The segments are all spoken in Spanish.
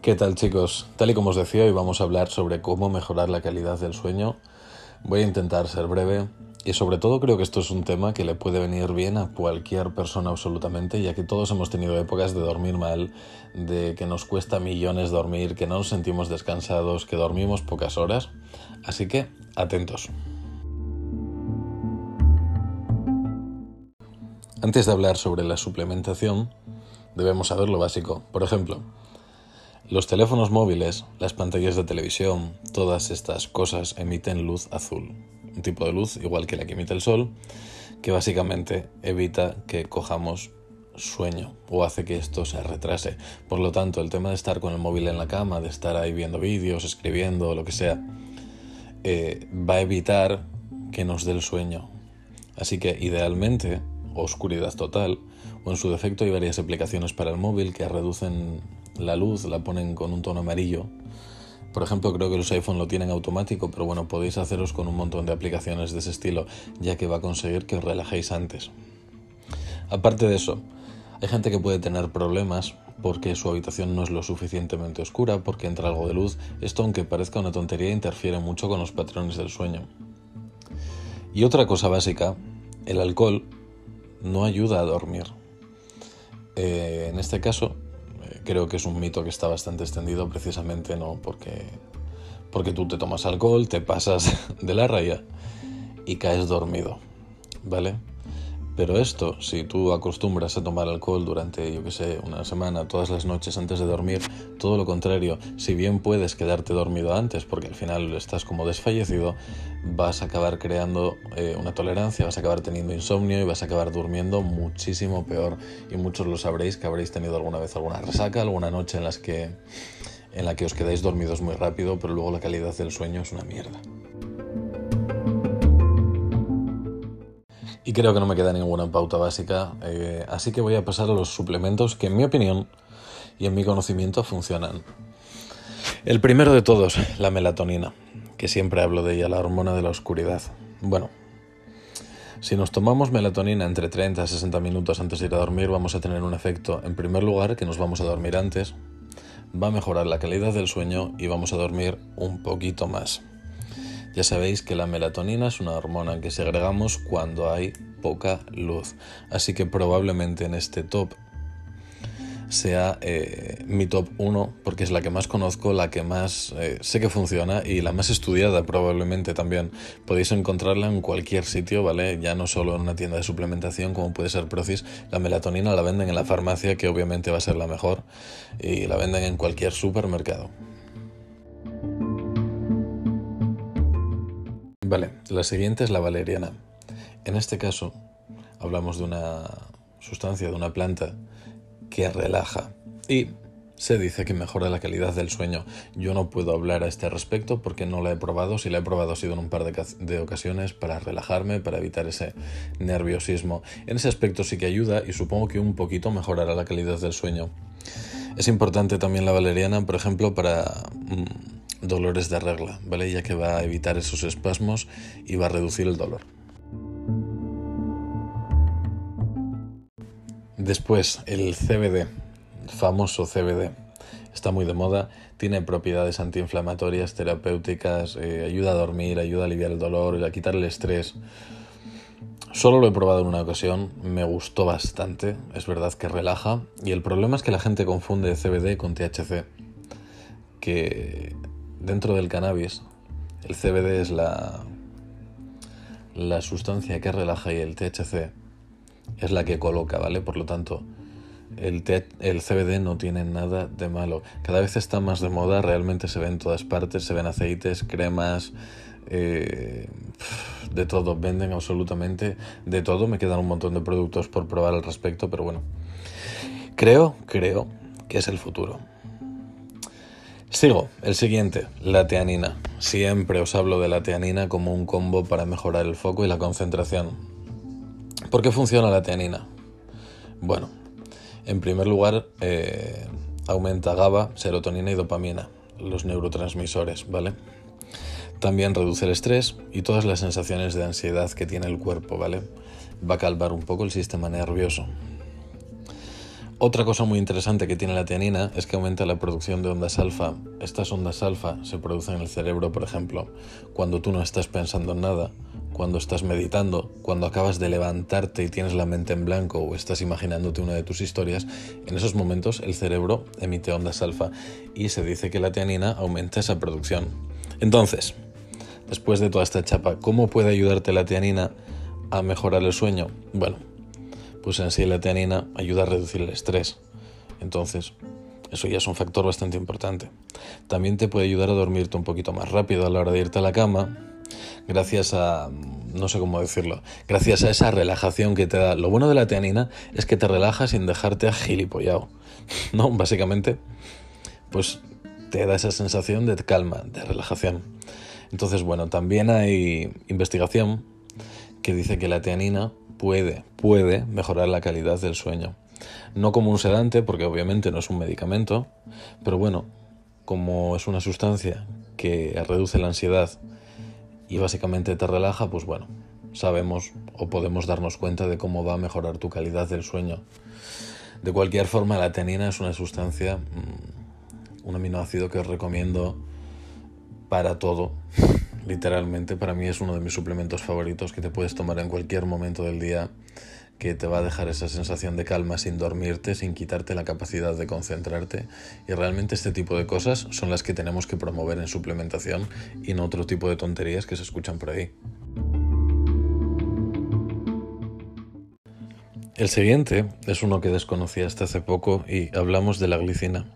¿Qué tal chicos? Tal y como os decía, hoy vamos a hablar sobre cómo mejorar la calidad del sueño. Voy a intentar ser breve y sobre todo creo que esto es un tema que le puede venir bien a cualquier persona absolutamente, ya que todos hemos tenido épocas de dormir mal, de que nos cuesta millones dormir, que no nos sentimos descansados, que dormimos pocas horas. Así que, atentos. Antes de hablar sobre la suplementación, debemos saber lo básico. Por ejemplo, los teléfonos móviles, las pantallas de televisión, todas estas cosas emiten luz azul, un tipo de luz igual que la que emite el sol, que básicamente evita que cojamos sueño o hace que esto se retrase. Por lo tanto, el tema de estar con el móvil en la cama, de estar ahí viendo vídeos, escribiendo, lo que sea, eh, va a evitar que nos dé el sueño. Así que idealmente, oscuridad total, o en su defecto hay varias aplicaciones para el móvil que reducen la luz la ponen con un tono amarillo. Por ejemplo, creo que los iPhone lo tienen automático, pero bueno, podéis haceros con un montón de aplicaciones de ese estilo, ya que va a conseguir que os relajéis antes. Aparte de eso, hay gente que puede tener problemas porque su habitación no es lo suficientemente oscura, porque entra algo de luz. Esto, aunque parezca una tontería, interfiere mucho con los patrones del sueño. Y otra cosa básica, el alcohol no ayuda a dormir. Eh, en este caso, creo que es un mito que está bastante extendido precisamente no porque, porque tú te tomas alcohol, te pasas de la raya y caes dormido, ¿vale? Pero esto, si tú acostumbras a tomar alcohol durante, yo que sé, una semana, todas las noches antes de dormir, todo lo contrario, si bien puedes quedarte dormido antes, porque al final estás como desfallecido, vas a acabar creando eh, una tolerancia, vas a acabar teniendo insomnio y vas a acabar durmiendo muchísimo peor. Y muchos lo sabréis que habréis tenido alguna vez alguna resaca, alguna noche en, las que, en la que os quedáis dormidos muy rápido, pero luego la calidad del sueño es una mierda. Y creo que no me queda ninguna pauta básica, eh, así que voy a pasar a los suplementos que en mi opinión y en mi conocimiento funcionan. El primero de todos, la melatonina, que siempre hablo de ella, la hormona de la oscuridad. Bueno, si nos tomamos melatonina entre 30 a 60 minutos antes de ir a dormir, vamos a tener un efecto, en primer lugar, que nos vamos a dormir antes, va a mejorar la calidad del sueño y vamos a dormir un poquito más. Ya sabéis que la melatonina es una hormona que segregamos cuando hay poca luz, así que probablemente en este top sea eh, mi top 1 porque es la que más conozco, la que más eh, sé que funciona y la más estudiada probablemente también. Podéis encontrarla en cualquier sitio, ¿vale? Ya no solo en una tienda de suplementación como puede ser Procis. La melatonina la venden en la farmacia que obviamente va a ser la mejor y la venden en cualquier supermercado. Vale, la siguiente es la valeriana. En este caso, hablamos de una sustancia, de una planta que relaja y se dice que mejora la calidad del sueño. Yo no puedo hablar a este respecto porque no la he probado. Si la he probado ha sido en un par de, ocasiones para relajarme, para evitar ese nerviosismo. En ese aspecto sí que ayuda y supongo que un poquito mejorará la calidad del sueño. Es importante también la valeriana, por ejemplo, para... Mmm, dolores de regla, ¿vale? Ya que va a evitar esos espasmos y va a reducir el dolor. Después, el CBD, famoso CBD, está muy de moda, tiene propiedades antiinflamatorias, terapéuticas, eh, ayuda a dormir, ayuda a aliviar el dolor, a quitar el estrés. Solo lo he probado en una ocasión, me gustó bastante, es verdad que relaja, y el problema es que la gente confunde CBD con THC, que dentro del cannabis, el CBD es la, la sustancia que relaja y el THC es la que coloca, ¿vale? Por lo tanto, el, el CBD no tiene nada de malo. Cada vez está más de moda, realmente se ve en todas partes, se ven aceites, cremas, eh, de todo, venden absolutamente de todo. Me quedan un montón de productos por probar al respecto, pero bueno, creo, creo que es el futuro. Sigo, el siguiente, la teanina. Siempre os hablo de la teanina como un combo para mejorar el foco y la concentración. ¿Por qué funciona la teanina? Bueno, en primer lugar, eh, aumenta GABA, serotonina y dopamina, los neurotransmisores, ¿vale? También reduce el estrés y todas las sensaciones de ansiedad que tiene el cuerpo, ¿vale? Va a calmar un poco el sistema nervioso. Otra cosa muy interesante que tiene la tianina es que aumenta la producción de ondas alfa. Estas ondas alfa se producen en el cerebro, por ejemplo, cuando tú no estás pensando en nada, cuando estás meditando, cuando acabas de levantarte y tienes la mente en blanco o estás imaginándote una de tus historias, en esos momentos el cerebro emite ondas alfa y se dice que la tianina aumenta esa producción. Entonces, después de toda esta chapa, ¿cómo puede ayudarte la tianina a mejorar el sueño? Bueno, pues en sí la tianina ayuda a reducir el estrés. Entonces, eso ya es un factor bastante importante. También te puede ayudar a dormirte un poquito más rápido a la hora de irte a la cama, gracias a, no sé cómo decirlo, gracias a esa relajación que te da. Lo bueno de la tianina es que te relaja sin dejarte agilipollado, ¿no? Básicamente, pues te da esa sensación de calma, de relajación. Entonces, bueno, también hay investigación que dice que la tianina puede, puede mejorar la calidad del sueño. No como un sedante, porque obviamente no es un medicamento, pero bueno, como es una sustancia que reduce la ansiedad y básicamente te relaja, pues bueno, sabemos o podemos darnos cuenta de cómo va a mejorar tu calidad del sueño. De cualquier forma, la tenina es una sustancia, mm, un aminoácido que os recomiendo para todo, literalmente para mí es uno de mis suplementos favoritos que te puedes tomar en cualquier momento del día que te va a dejar esa sensación de calma sin dormirte, sin quitarte la capacidad de concentrarte. Y realmente este tipo de cosas son las que tenemos que promover en suplementación y no otro tipo de tonterías que se escuchan por ahí. El siguiente es uno que desconocía hasta hace poco y hablamos de la glicina.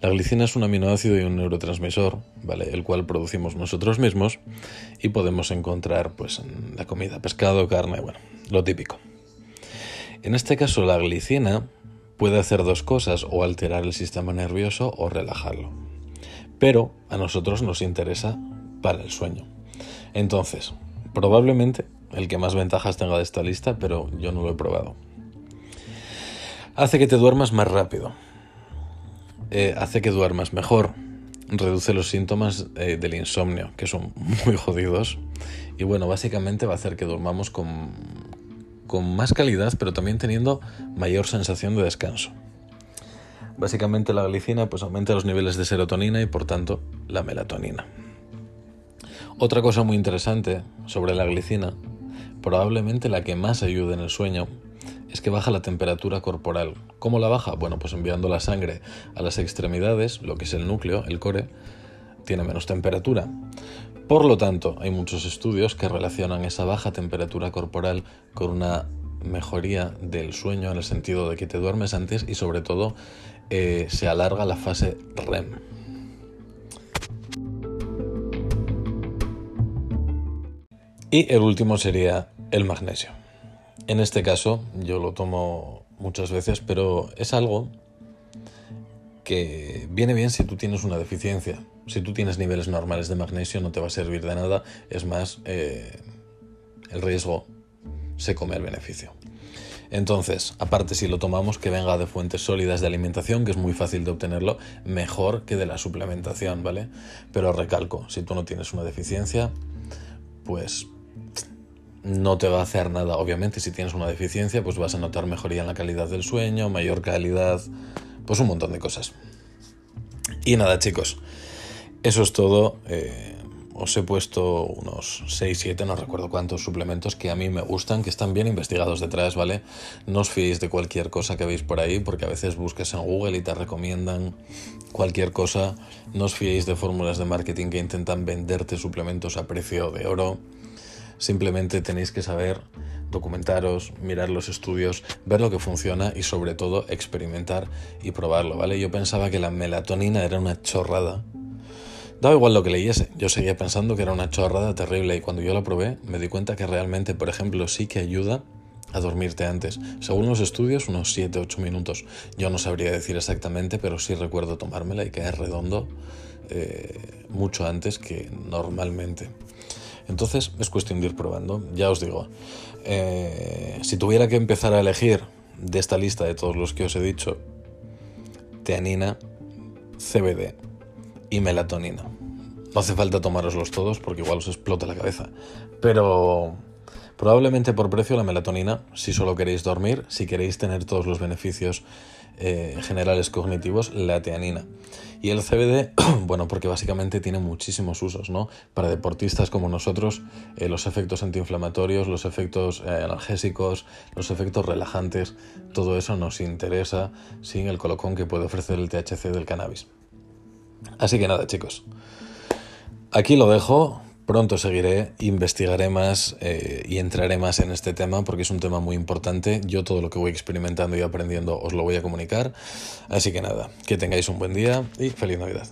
La glicina es un aminoácido y un neurotransmisor, ¿vale? El cual producimos nosotros mismos y podemos encontrar pues en la comida, pescado, carne, bueno, lo típico. En este caso la glicina puede hacer dos cosas, o alterar el sistema nervioso o relajarlo. Pero a nosotros nos interesa para el sueño. Entonces, probablemente el que más ventajas tenga de esta lista, pero yo no lo he probado. Hace que te duermas más rápido. Eh, hace que duermas mejor, reduce los síntomas eh, del insomnio, que son muy jodidos. Y bueno, básicamente va a hacer que durmamos con, con más calidad, pero también teniendo mayor sensación de descanso. Básicamente la glicina pues aumenta los niveles de serotonina y por tanto la melatonina. Otra cosa muy interesante sobre la glicina, probablemente la que más ayuda en el sueño, que baja la temperatura corporal. ¿Cómo la baja? Bueno, pues enviando la sangre a las extremidades, lo que es el núcleo, el core, tiene menos temperatura. Por lo tanto, hay muchos estudios que relacionan esa baja temperatura corporal con una mejoría del sueño en el sentido de que te duermes antes y sobre todo eh, se alarga la fase REM. Y el último sería el magnesio. En este caso yo lo tomo muchas veces, pero es algo que viene bien si tú tienes una deficiencia. Si tú tienes niveles normales de magnesio no te va a servir de nada, es más, eh, el riesgo se come el beneficio. Entonces, aparte si lo tomamos que venga de fuentes sólidas de alimentación, que es muy fácil de obtenerlo, mejor que de la suplementación, ¿vale? Pero recalco, si tú no tienes una deficiencia, pues no te va a hacer nada. Obviamente, si tienes una deficiencia, pues vas a notar mejoría en la calidad del sueño, mayor calidad, pues un montón de cosas. Y nada, chicos, eso es todo. Eh, os he puesto unos 6, 7, no recuerdo cuántos suplementos que a mí me gustan, que están bien investigados detrás, ¿vale? No os fiéis de cualquier cosa que veis por ahí, porque a veces buscas en Google y te recomiendan cualquier cosa. No os fiéis de fórmulas de marketing que intentan venderte suplementos a precio de oro. Simplemente tenéis que saber documentaros, mirar los estudios, ver lo que funciona y sobre todo experimentar y probarlo, ¿vale? Yo pensaba que la melatonina era una chorrada. Daba igual lo que leyese, yo seguía pensando que era una chorrada terrible y cuando yo la probé me di cuenta que realmente, por ejemplo, sí que ayuda a dormirte antes. Según los estudios, unos 7-8 minutos. Yo no sabría decir exactamente, pero sí recuerdo tomármela y caer redondo eh, mucho antes que normalmente. Entonces es cuestión de ir probando. Ya os digo, eh, si tuviera que empezar a elegir de esta lista de todos los que os he dicho, teanina, CBD y melatonina. No hace falta tomároslos todos porque igual os explota la cabeza. Pero Probablemente por precio la melatonina, si solo queréis dormir, si queréis tener todos los beneficios eh, generales cognitivos, la teanina. Y el CBD, bueno, porque básicamente tiene muchísimos usos, ¿no? Para deportistas como nosotros, eh, los efectos antiinflamatorios, los efectos eh, analgésicos, los efectos relajantes, todo eso nos interesa sin el colocón que puede ofrecer el THC del cannabis. Así que nada, chicos. Aquí lo dejo. Pronto seguiré, investigaré más eh, y entraré más en este tema porque es un tema muy importante. Yo todo lo que voy experimentando y aprendiendo os lo voy a comunicar. Así que nada, que tengáis un buen día y feliz Navidad.